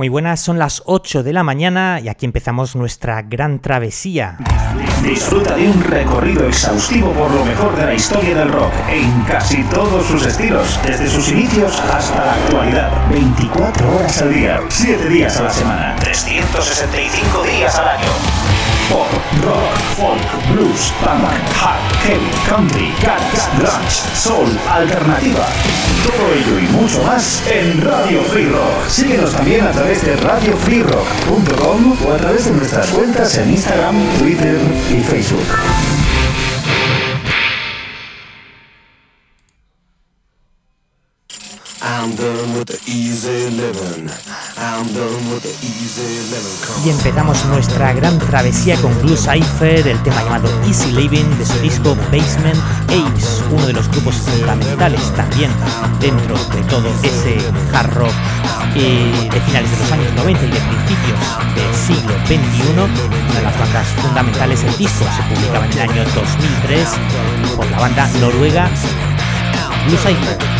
Muy buenas, son las 8 de la mañana y aquí empezamos nuestra gran travesía. Disfruta de un recorrido exhaustivo por lo mejor de la historia del rock en casi todos sus estilos, desde sus inicios hasta la actualidad. 24 horas al día, 7 días a la semana, 365 días al año. Pop, rock, folk, blues, punk, hard, heavy, country, cats, grunge, soul, alternativa. Todo ello y mucho más en Radio Free Rock. Síguenos también a través de radiofreerock.com o a través de nuestras cuentas en Instagram, Twitter y Facebook. Y empezamos nuestra gran travesía con Blue Cipher, el tema llamado Easy Living de su disco Basement Apes, uno de los grupos fundamentales también dentro de todo ese hard rock eh, de finales de los años 90 y de principios del siglo XXI. Una de las bandas fundamentales del disco se publicaba en el año 2003 por la banda noruega Blue Cipher.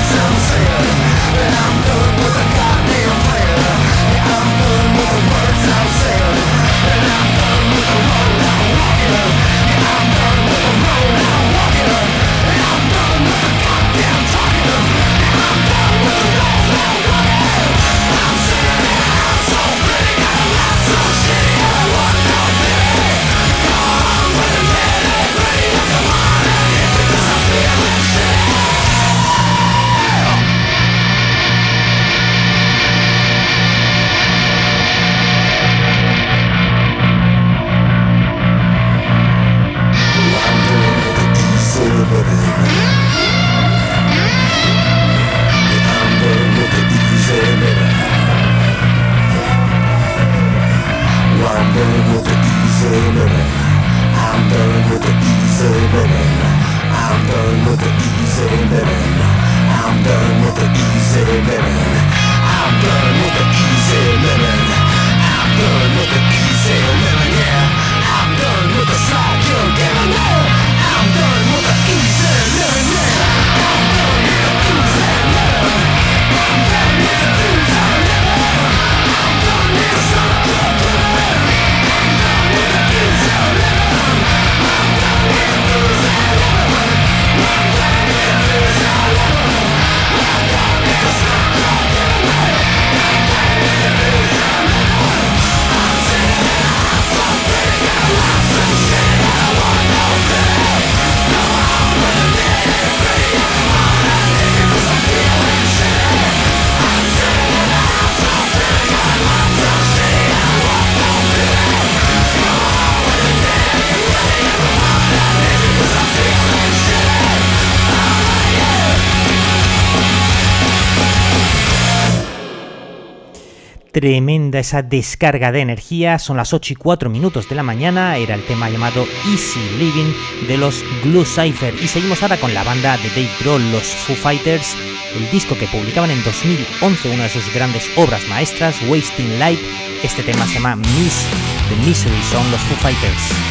Tremenda esa descarga de energía, son las 8 y 4 minutos de la mañana, era el tema llamado Easy Living de los Glue Cypher. Y seguimos ahora con la banda de Dave Grohl, los Foo Fighters, el disco que publicaban en 2011, una de sus grandes obras maestras, Wasting Light, este tema se llama Miss the Misery, son los Foo Fighters.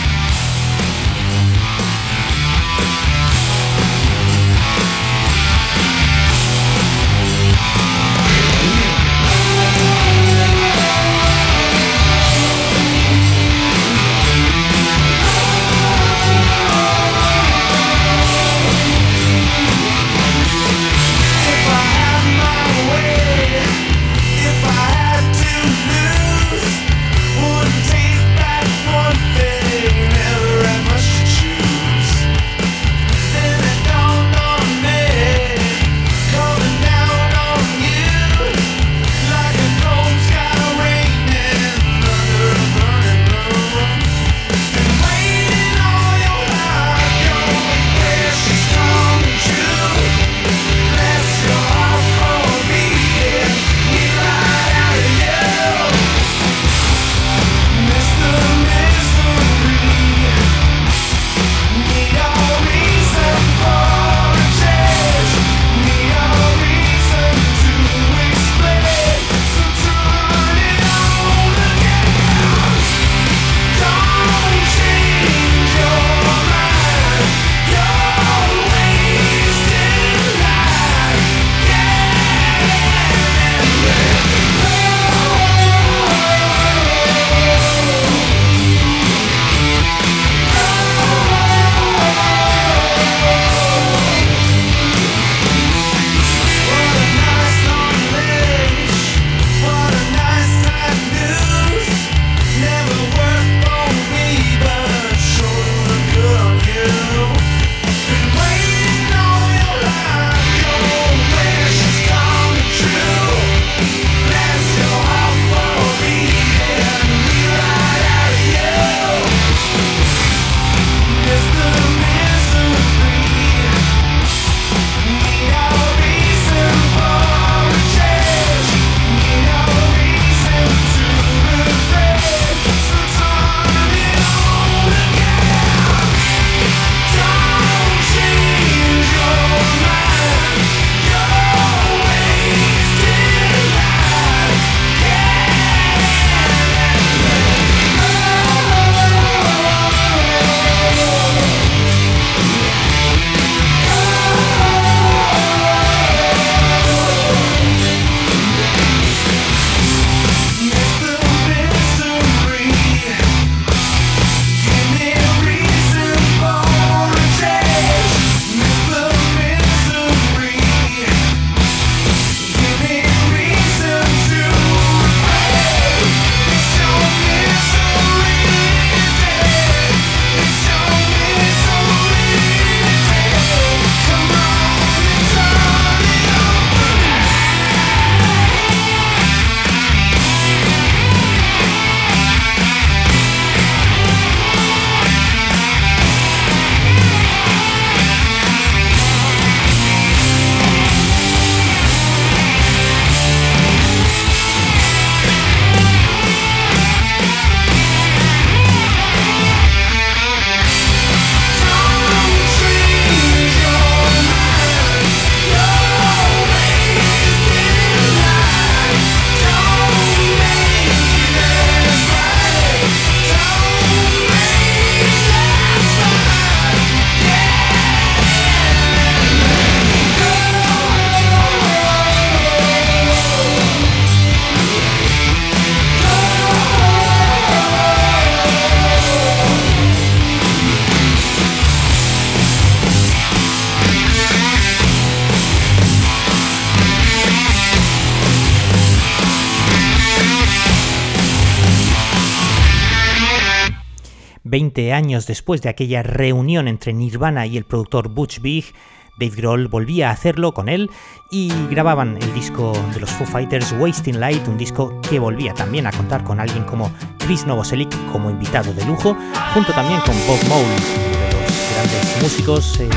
20 años después de aquella reunión entre Nirvana y el productor Butch Vig, Dave Grohl volvía a hacerlo con él y grababan el disco de los Foo Fighters Wasting Light, un disco que volvía también a contar con alguien como Chris Novoselic como invitado de lujo, junto también con Bob Mole, uno de los grandes músicos, eh,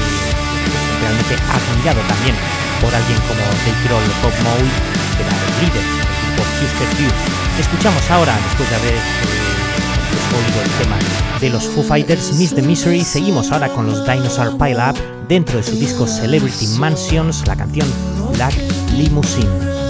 realmente admirado también por alguien como Dave Grohl, Bob Mole, que era el líder del grupo Houston Youth. Escuchamos ahora, después de haber eh, de los Foo Fighters, Miss the Misery, seguimos ahora con los Dinosaur Pile Up dentro de su disco Celebrity Mansions, la canción Black Limousine.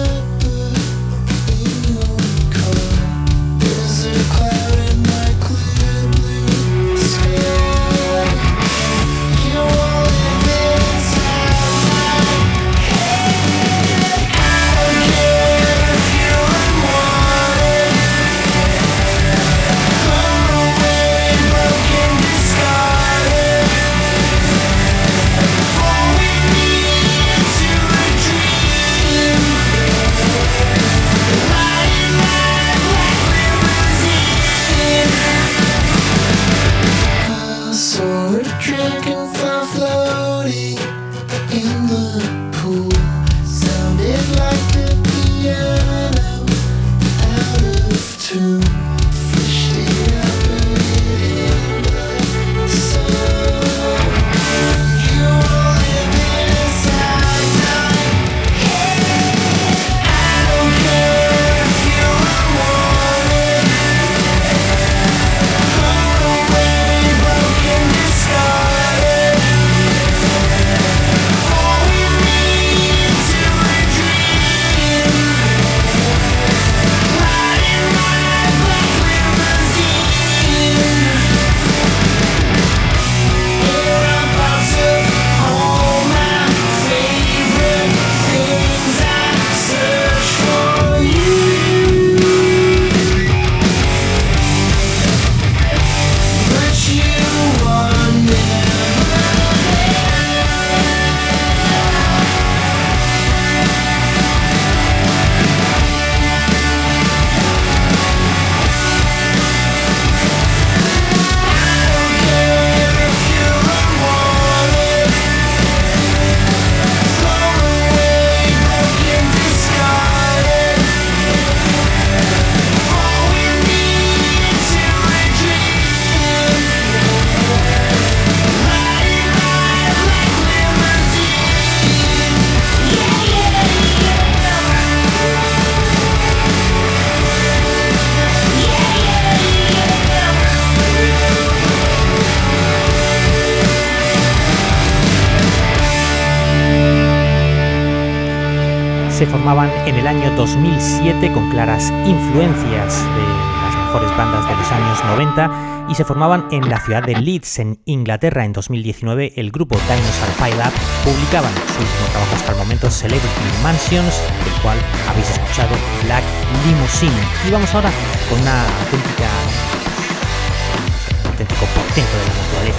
En el año 2007 con claras influencias de las mejores bandas de los años 90 y se formaban en la ciudad de Leeds, en Inglaterra. En 2019 el grupo Dinosaur Pile Up publicaban su último trabajo hasta el momento, Celebrity Mansions, del cual habéis escuchado Black Limousine. Y vamos ahora con una auténtica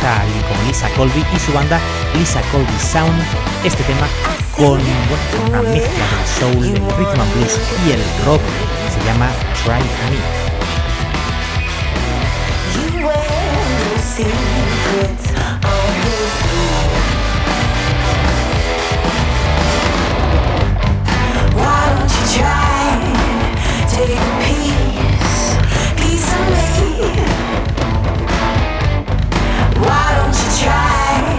está con Lisa Colby y su banda Lisa Colby Sound. Este tema con bueno, una mezcla del soul, del rhythm and blues y el rock se llama Try Me. try? Take a piece, piece. try?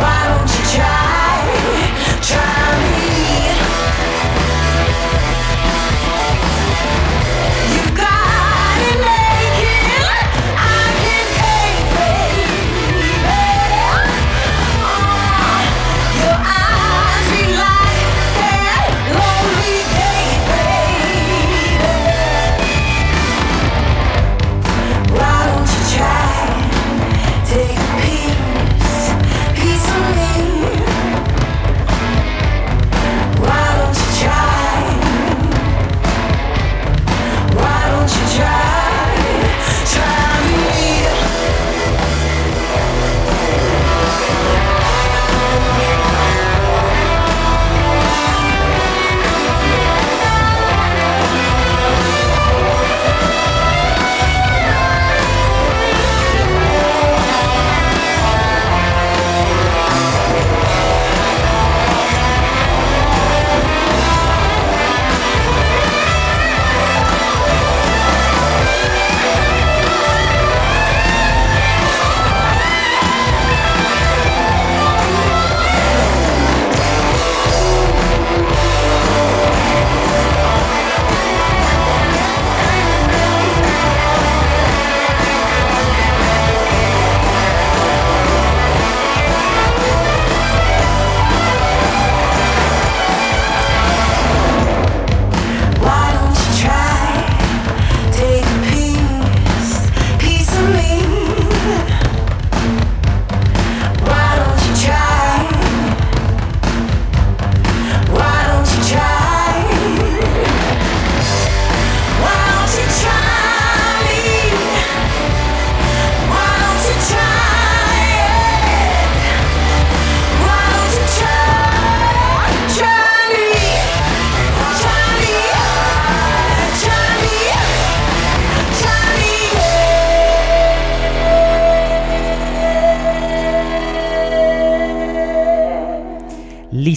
Why don't you try?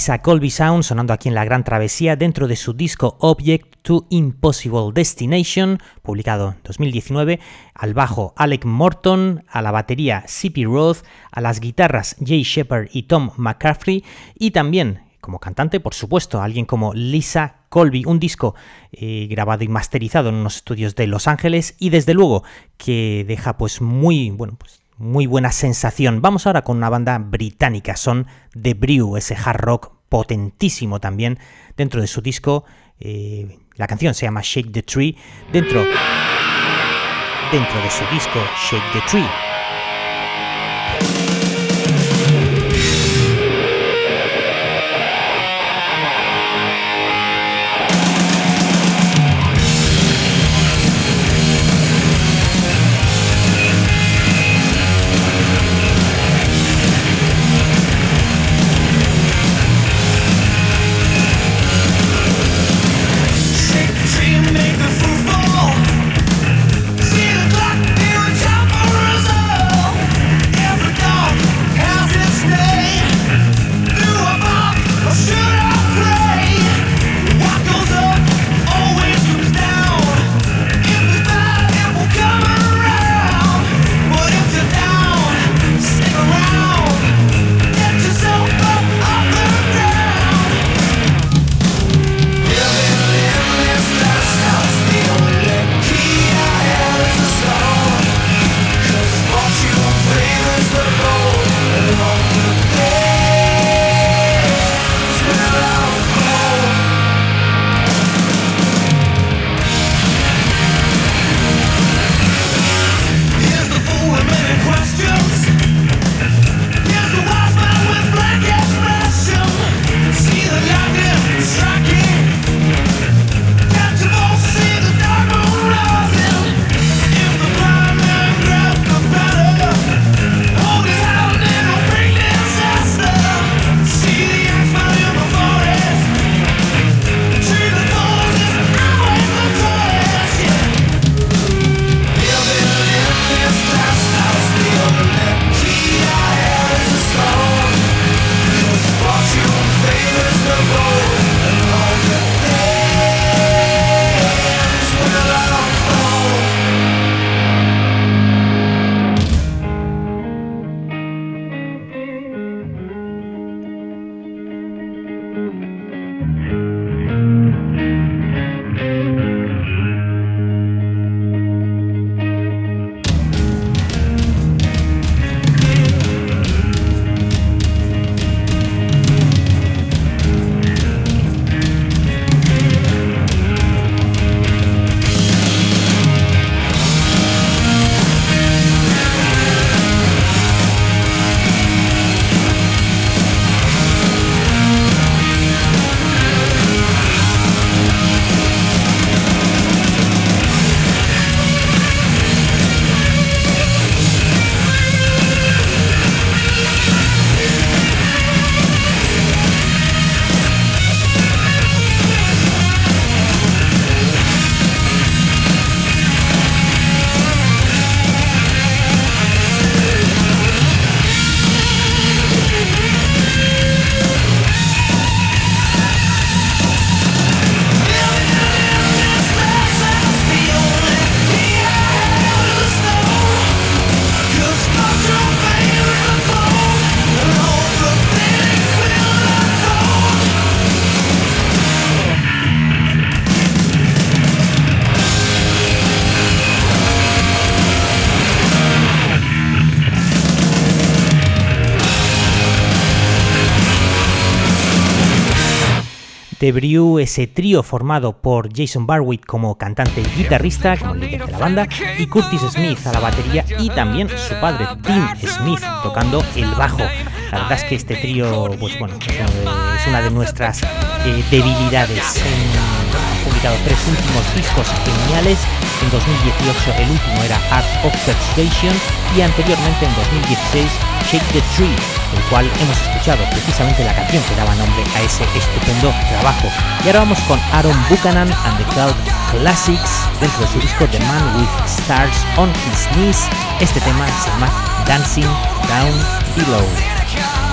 Colby Sound sonando aquí en la Gran Travesía dentro de su disco Object to Impossible Destination, publicado en 2019, al bajo Alec Morton, a la batería C.P. Roth, a las guitarras Jay Shepard y Tom McCaffrey y también como cantante, por supuesto, alguien como Lisa Colby, un disco eh, grabado y masterizado en unos estudios de Los Ángeles y desde luego que deja pues muy, bueno, pues muy buena sensación. Vamos ahora con una banda británica, son The Brew, ese hard rock potentísimo también dentro de su disco. Eh, la canción se llama Shake the Tree, dentro, dentro de su disco Shake the Tree. The ese trío formado por Jason Barwick como cantante y guitarrista, como líder de la banda, y Curtis Smith a la batería y también su padre Tim Smith tocando el bajo. La verdad es que este trío, pues bueno, es una de nuestras eh, debilidades. han publicado tres últimos discos geniales. En 2018 el último era Art of Persuasion y anteriormente en 2016 Shake the Tree el cual hemos escuchado precisamente la canción que daba nombre a ese estupendo trabajo. Y ahora vamos con Aaron Buchanan and the Cloud Classics dentro de su disco The Man with Stars on His Knees. Este tema se llama Dancing Down Below.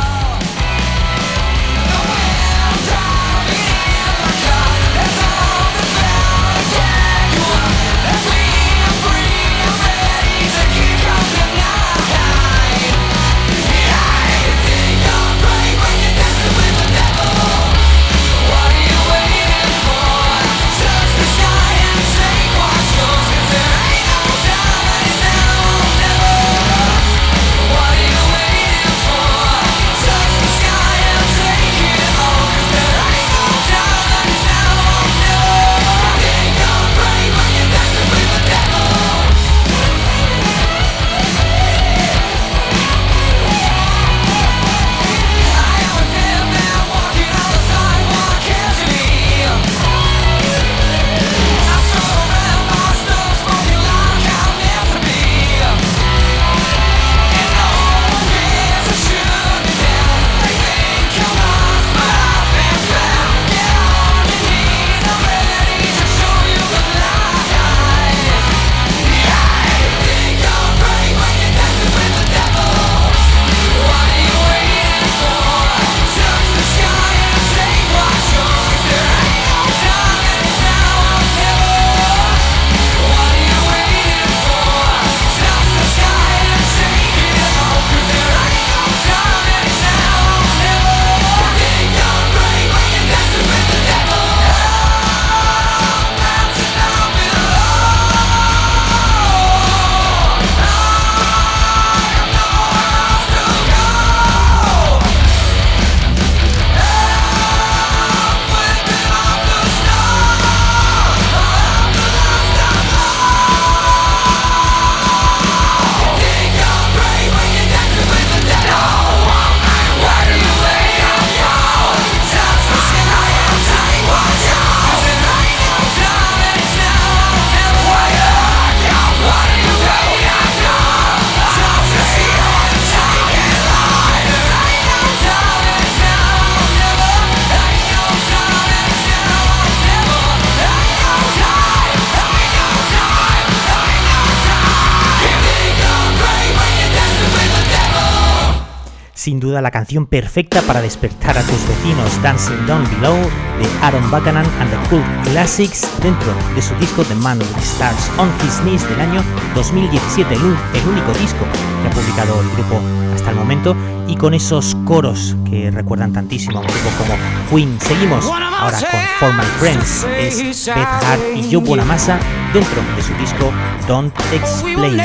Sin duda la canción perfecta para despertar a tus vecinos, Dancing Down Below de Aaron Buchanan and the Cool Classics dentro de su disco The Man with Stars on His Knees del año 2017, el, único disco que ha publicado el grupo hasta el momento y con esos coros que recuerdan tantísimo a un grupo como Queen. Seguimos ahora con For My Friends, es Beth Hart y Joe Bonamassa dentro de su disco Don't Explain.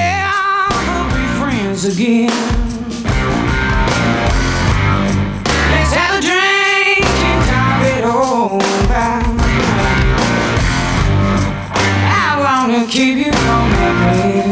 wanna keep you company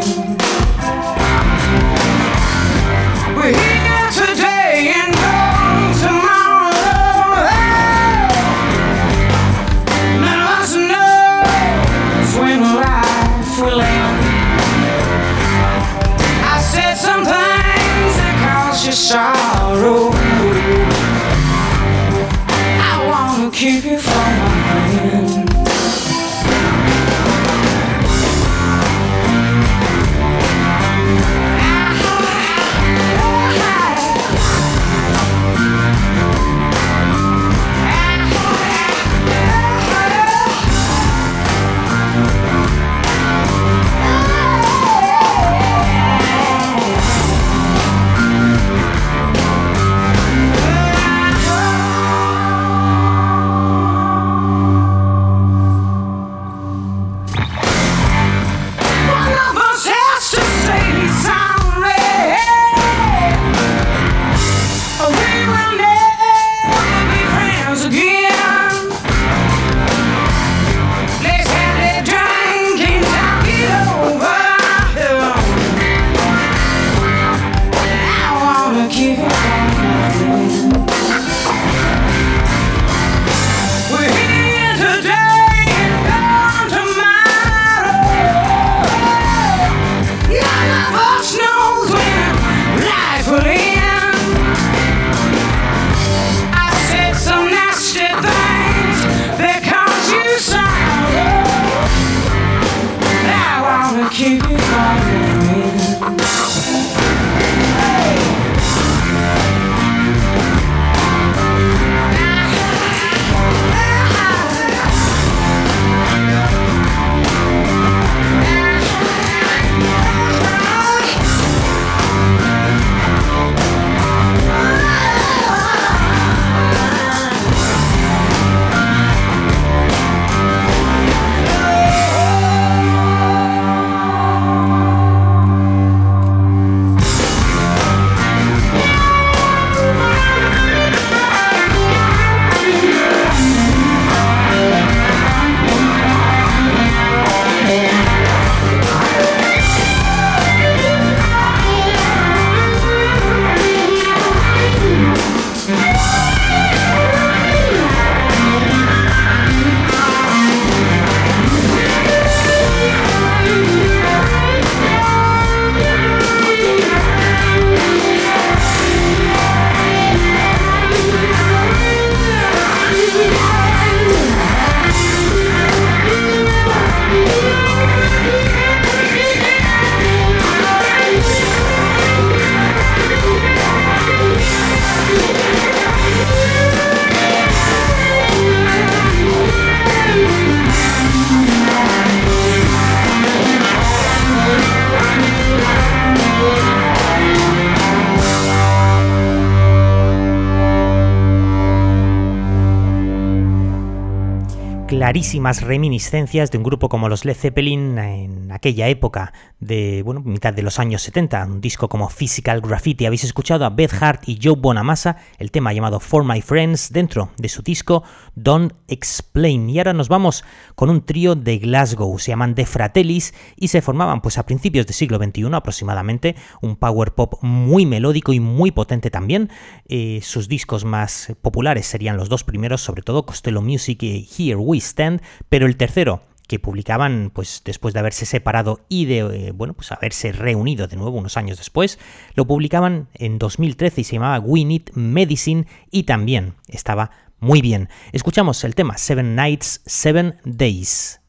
reminiscencias de un grupo como los Led Zeppelin en aquella época de, bueno, mitad de los años 70, un disco como Physical Graffiti. Habéis escuchado a Beth Hart y Joe Bonamassa, el tema llamado For My Friends, dentro de su disco Don't Explain. Y ahora nos vamos con un trío de Glasgow, se llaman The Fratellis y se formaban pues a principios del siglo XXI aproximadamente, un power pop muy melódico y muy potente también. Eh, sus discos más populares serían los dos primeros, sobre todo Costello Music y Here We Stand, pero el tercero que publicaban pues después de haberse separado y de eh, bueno pues haberse reunido de nuevo unos años después lo publicaban en 2013 y se llamaba We Need Medicine y también estaba muy bien. Escuchamos el tema Seven Nights Seven Days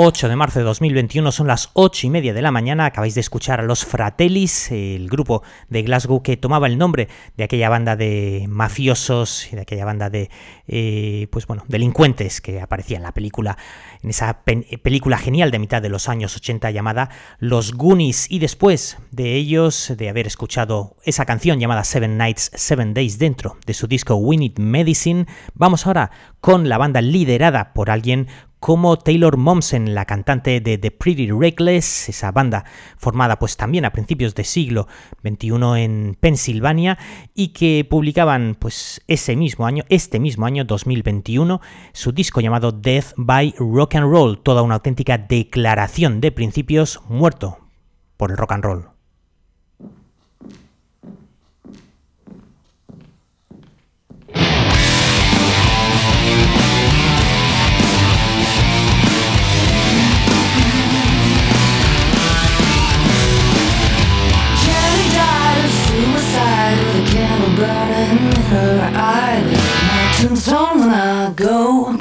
8 de marzo de 2021, son las 8 y media de la mañana. Acabáis de escuchar a los Fratellis, el grupo de Glasgow que tomaba el nombre de aquella banda de mafiosos y de aquella banda de eh, pues bueno, delincuentes que aparecía en la película, en esa película genial de mitad de los años 80 llamada Los Goonies. Y después de ellos, de haber escuchado esa canción llamada Seven Nights, Seven Days dentro de su disco We Need Medicine, vamos ahora con la banda liderada por alguien como Taylor Momsen, la cantante de The Pretty Reckless, esa banda formada pues también a principios del siglo XXI en Pensilvania y que publicaban pues ese mismo año, este mismo año 2021, su disco llamado Death by Rock and Roll, toda una auténtica declaración de principios muerto por el rock and roll.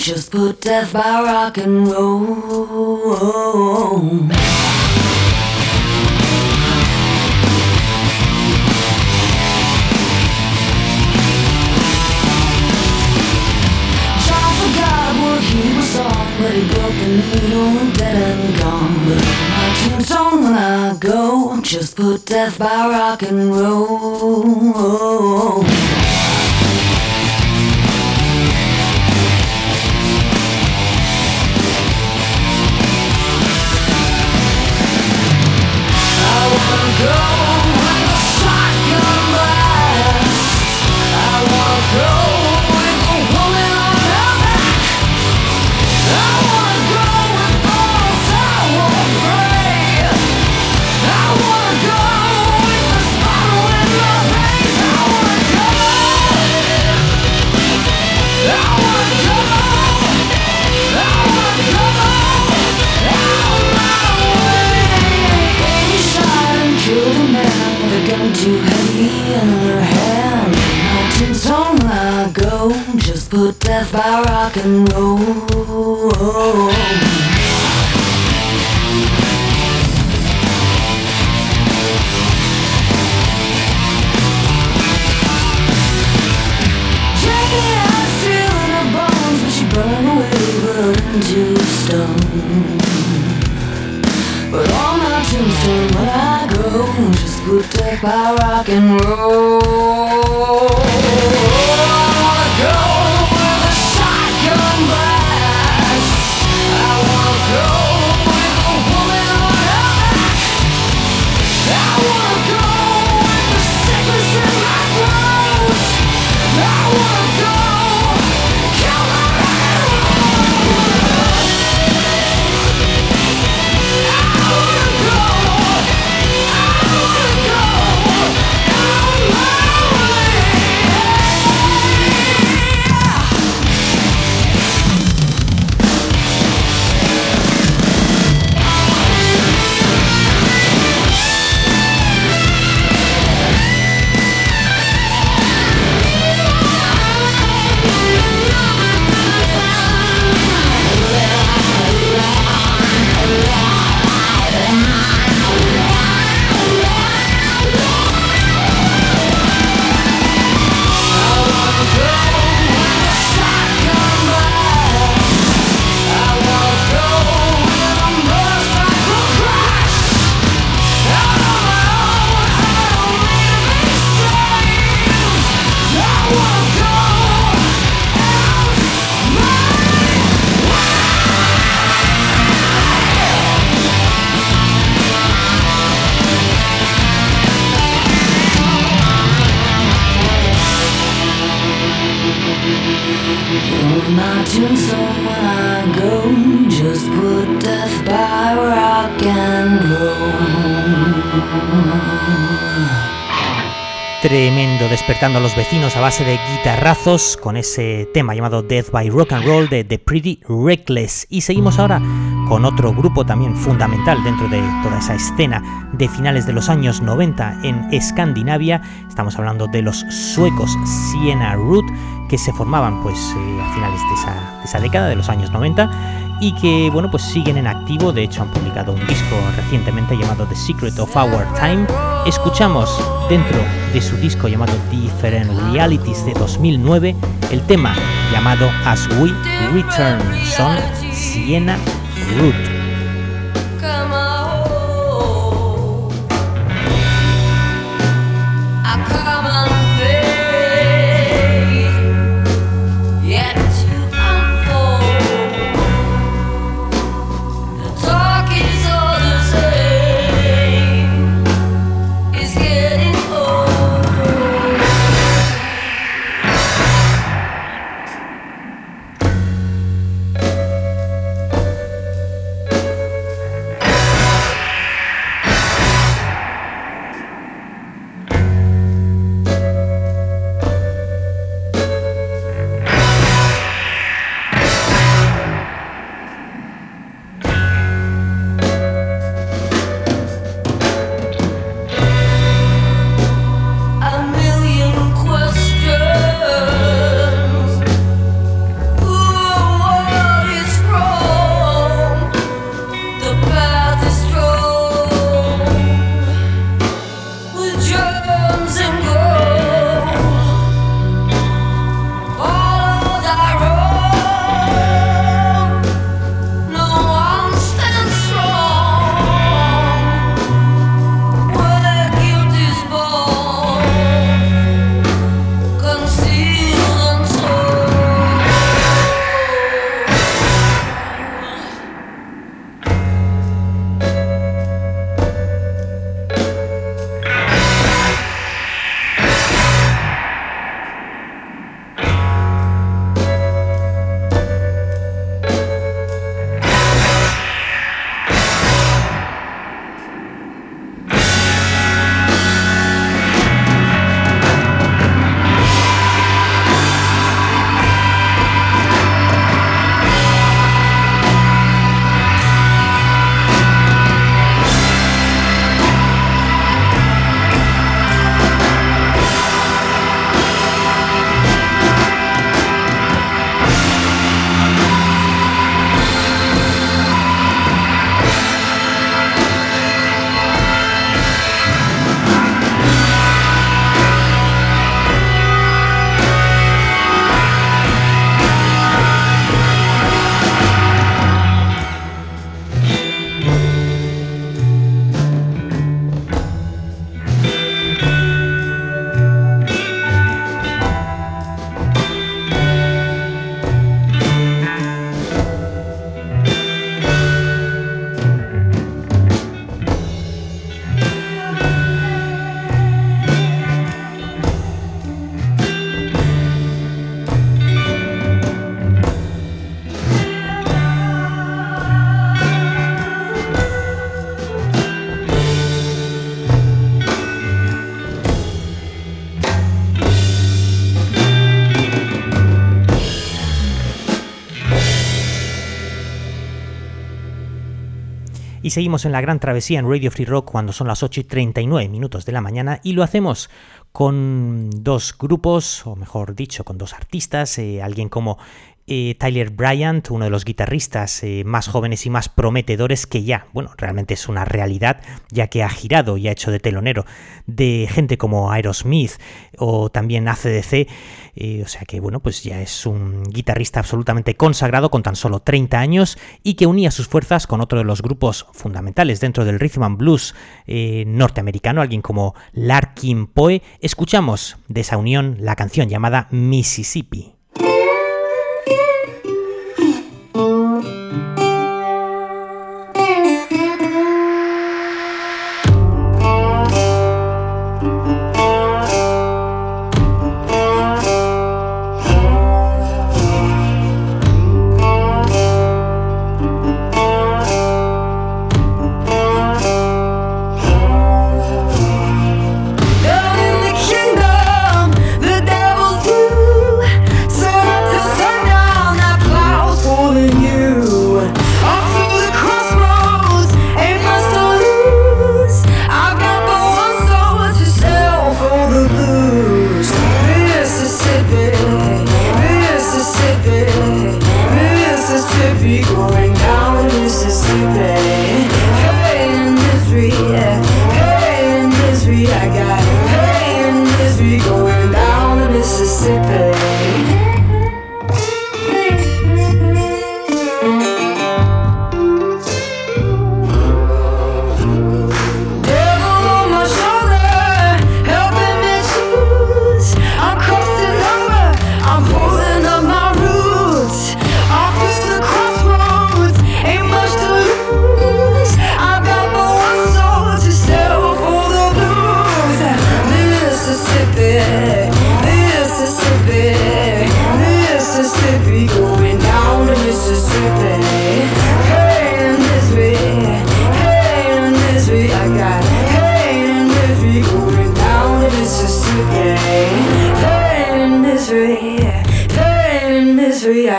Just put death by rock and roll. John forgot what he was on, but he broke the needle, dead and gone. But my tombstone when I go, just put death by rock and roll. go! Too heavy in her hand Not on my go. Just put death by rock and roll Burn away, burn into stone but on my tombstone, when I go, just put death by rock and roll. Go vecinos a base de guitarrazos con ese tema llamado Death by Rock and Roll de The Pretty Reckless. Y seguimos ahora con otro grupo también fundamental dentro de toda esa escena de finales de los años 90 en Escandinavia. Estamos hablando de los suecos Siena Root que se formaban pues eh, a finales de esa, de esa década de los años 90 y que bueno pues siguen en activo. De hecho han publicado un disco recientemente llamado The Secret of Our Time. Escuchamos dentro de su disco llamado Different Realities de 2009 el tema llamado As We Return son Siena Root Y seguimos en la gran travesía en Radio Free Rock cuando son las 8 y 39 minutos de la mañana y lo hacemos con dos grupos, o mejor dicho, con dos artistas, eh, alguien como eh, Tyler Bryant, uno de los guitarristas eh, más jóvenes y más prometedores que ya, bueno, realmente es una realidad, ya que ha girado y ha hecho de telonero de gente como Aerosmith o también ACDC, eh, o sea que, bueno, pues ya es un guitarrista absolutamente consagrado con tan solo 30 años y que unía sus fuerzas con otro de los grupos fundamentales dentro del rhythm and blues norteamericano, alguien como Larkin Poe. Escuchamos de esa unión la canción llamada Mississippi.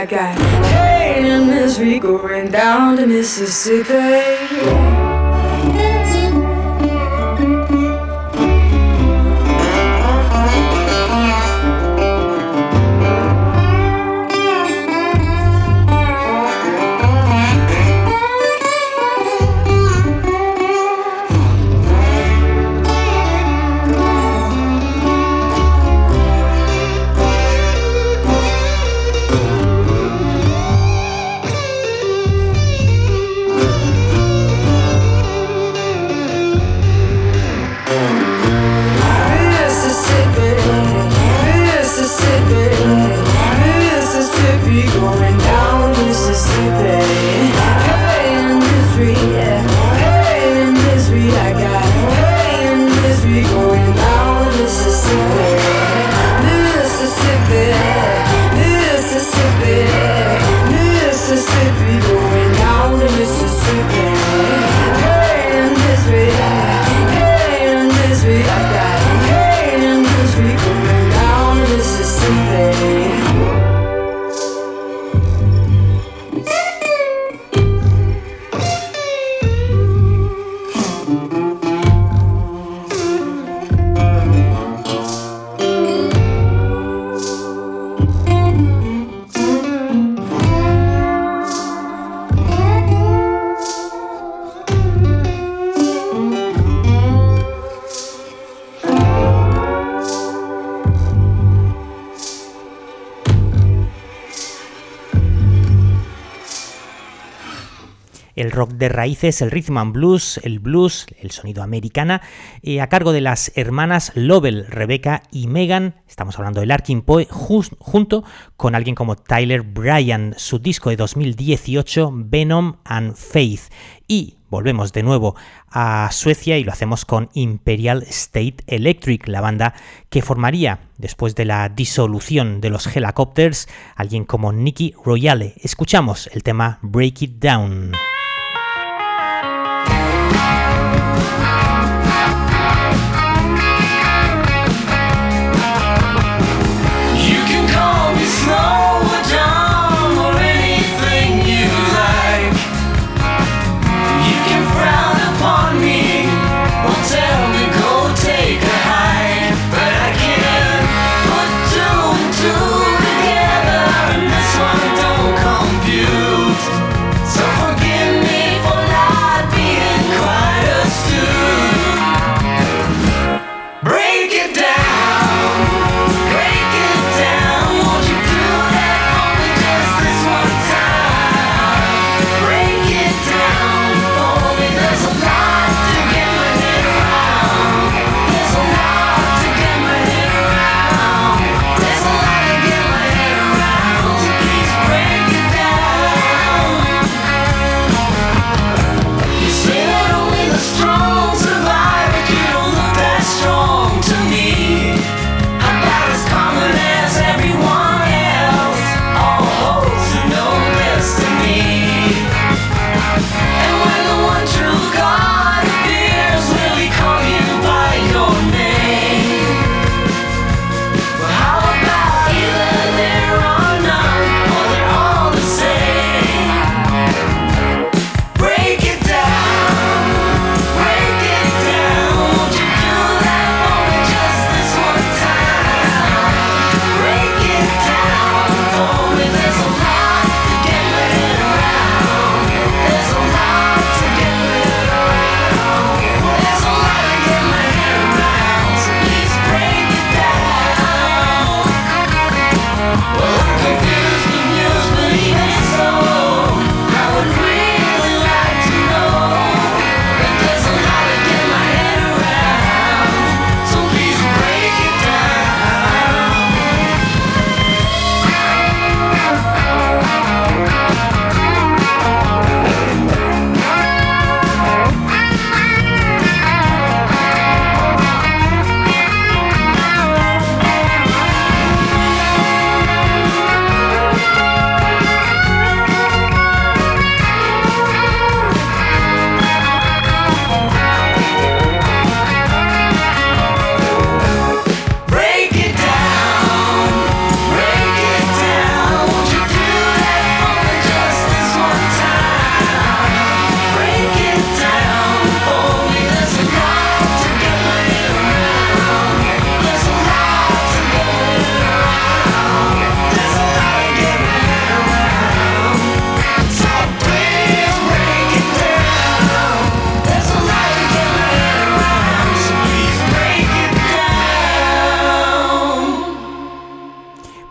bad guy. Hey, and misery, going down to Mississippi. De raíces, el rhythm and blues, el blues, el sonido americana, eh, a cargo de las hermanas Lovell, Rebecca y Megan. Estamos hablando del Larkin Poe, junto con alguien como Tyler Bryan, su disco de 2018, Venom and Faith. Y volvemos de nuevo a Suecia y lo hacemos con Imperial State Electric, la banda que formaría después de la disolución de los Helicopters, alguien como Nicky Royale. Escuchamos el tema Break It Down.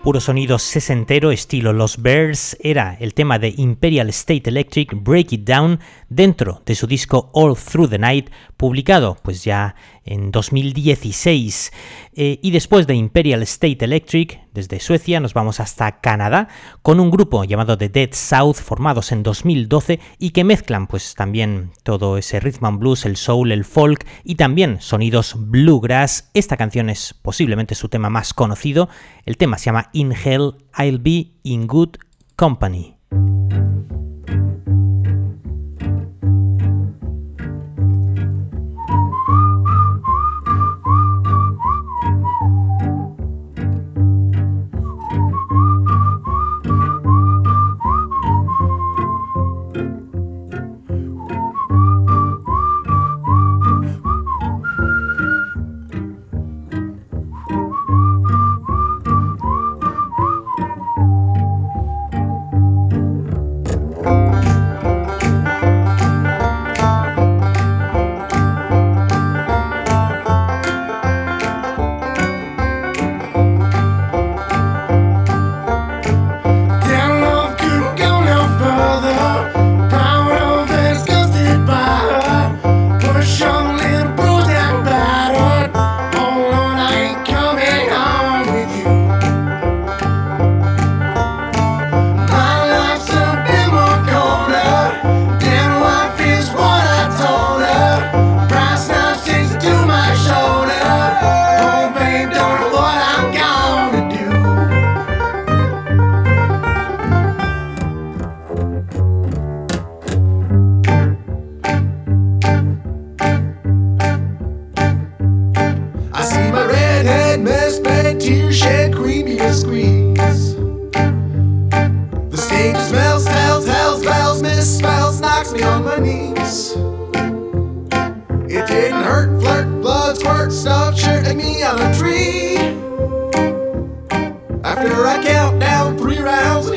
Puro sonido sesentero estilo Los Bears era el tema de Imperial State Electric Break It Down dentro de su disco All Through the Night publicado pues ya en 2016 eh, y después de Imperial State Electric desde Suecia nos vamos hasta Canadá con un grupo llamado The Dead South formados en 2012 y que mezclan pues también todo ese rhythm and blues, el soul, el folk y también sonidos bluegrass. Esta canción es posiblemente su tema más conocido. El tema se llama In Hell I'll Be in Good Company. on a tree. After I count down three rounds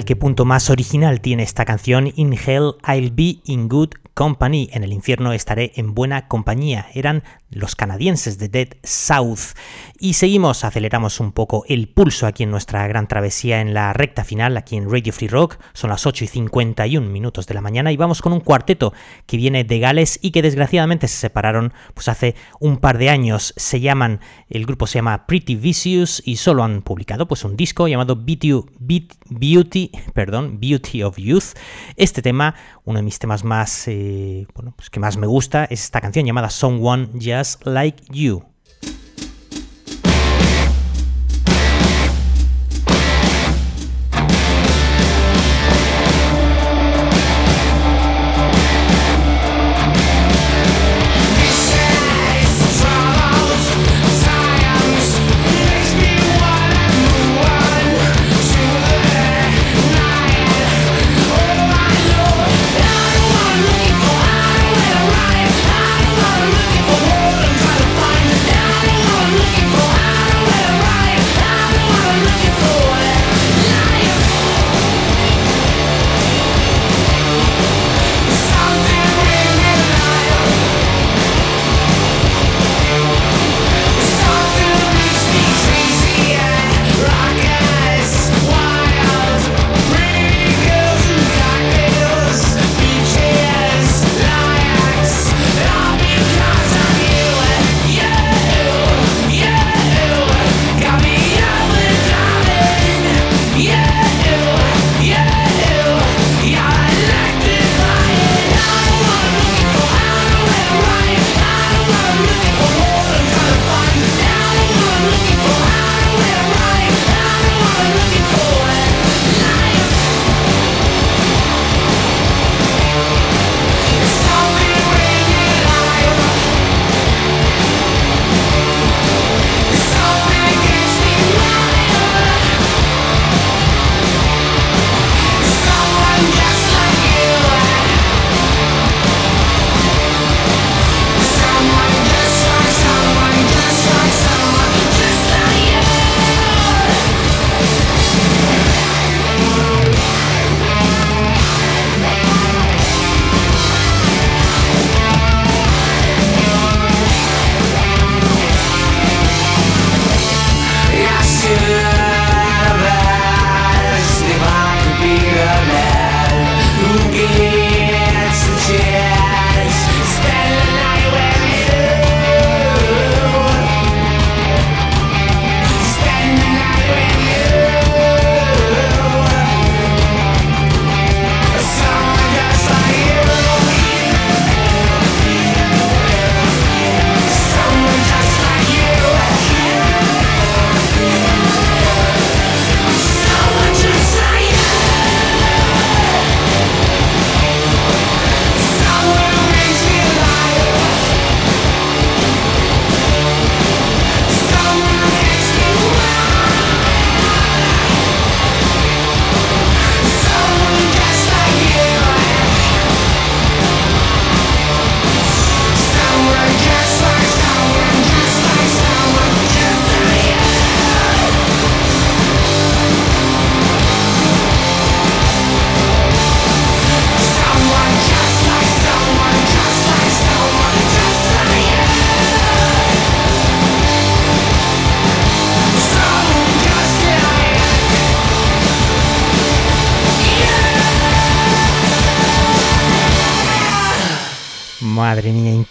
qué punto más original tiene esta canción In Hell I'll Be in Good Company. En el infierno estaré en buena compañía. Eran los canadienses de Dead South. Y seguimos, aceleramos un poco el pulso aquí en nuestra gran travesía en la recta final, aquí en Radio Free Rock. Son las 8 y 51 minutos de la mañana y vamos con un cuarteto que viene de Gales y que desgraciadamente se separaron pues hace un par de años. Se llaman, el grupo se llama Pretty Vicious y solo han publicado pues un disco llamado Beauty, of Youth. Este tema, uno de mis temas más, eh, bueno, pues que más me gusta, es esta canción llamada Someone Just Like You.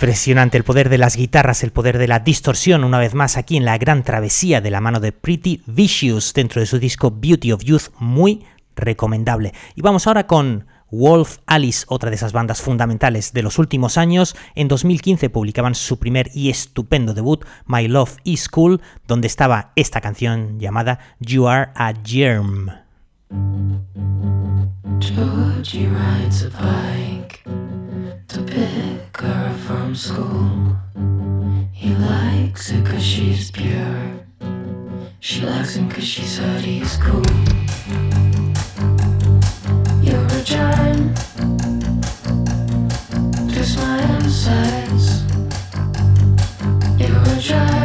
Impresionante el poder de las guitarras, el poder de la distorsión, una vez más aquí en la gran travesía de la mano de Pretty Vicious dentro de su disco Beauty of Youth, muy recomendable. Y vamos ahora con Wolf Alice, otra de esas bandas fundamentales de los últimos años. En 2015 publicaban su primer y estupendo debut, My Love is Cool, donde estaba esta canción llamada You Are a Germ. To pick her from school. He likes her cause she's pure. She likes him cause she's heard he's cool. You're a giant. Twist my insides. You're a giant.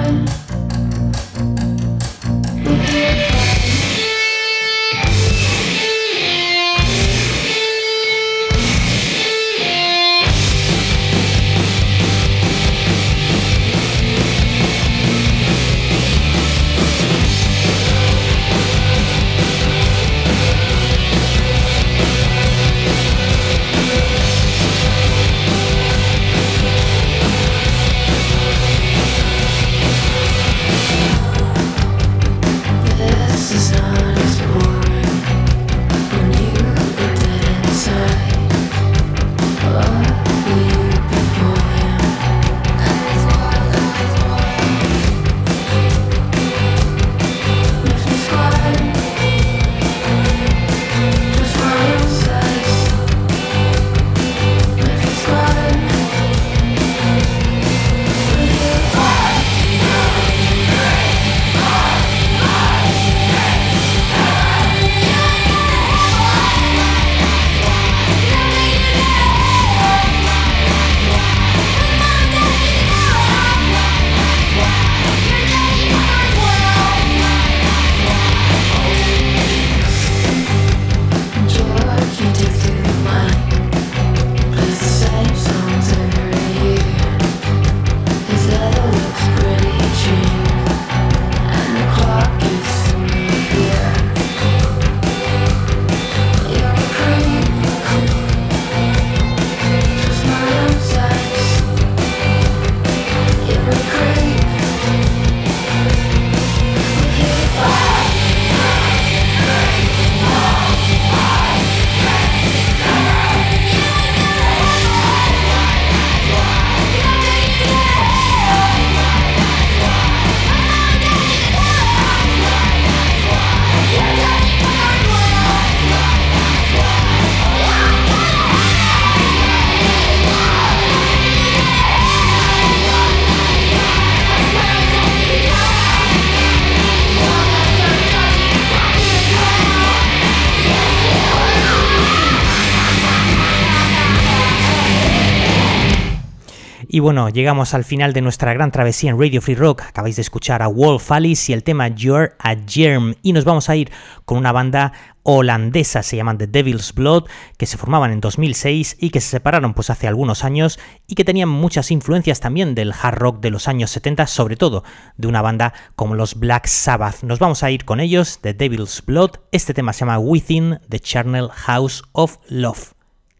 Bueno, llegamos al final de nuestra gran travesía en Radio Free Rock. Acabáis de escuchar a Wolf Alice y el tema You're a Germ. Y nos vamos a ir con una banda holandesa, se llaman The Devil's Blood, que se formaban en 2006 y que se separaron pues hace algunos años y que tenían muchas influencias también del hard rock de los años 70, sobre todo de una banda como los Black Sabbath. Nos vamos a ir con ellos, The Devil's Blood. Este tema se llama Within the Charnel House of Love.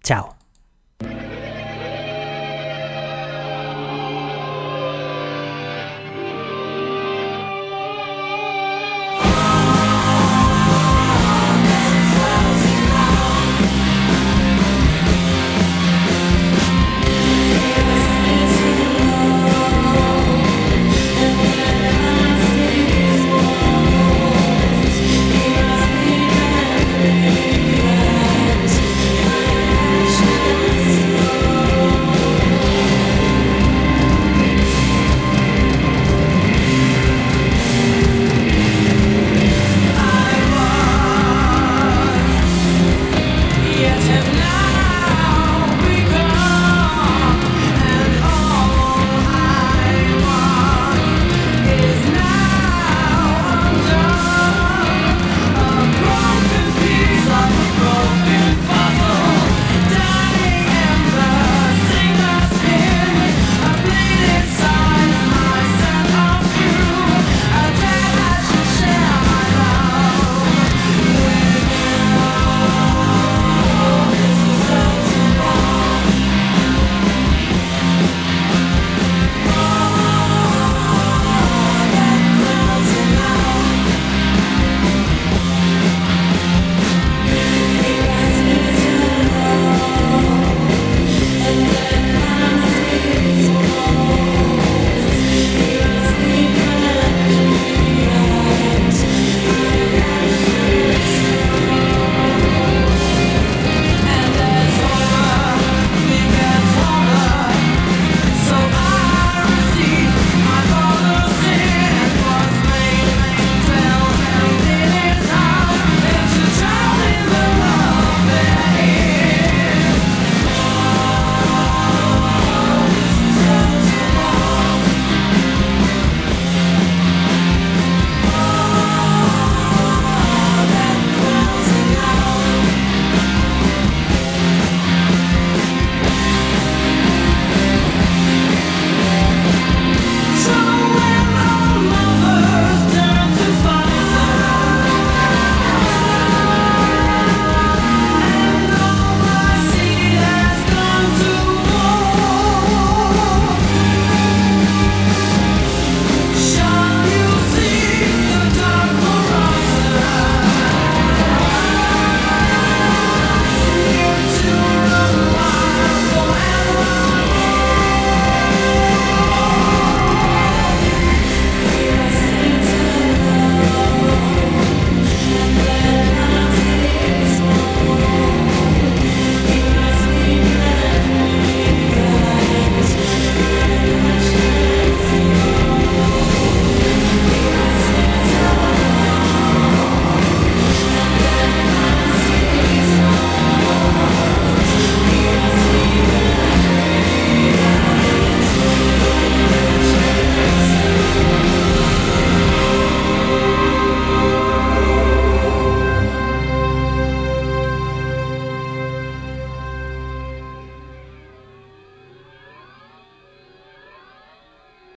Chao.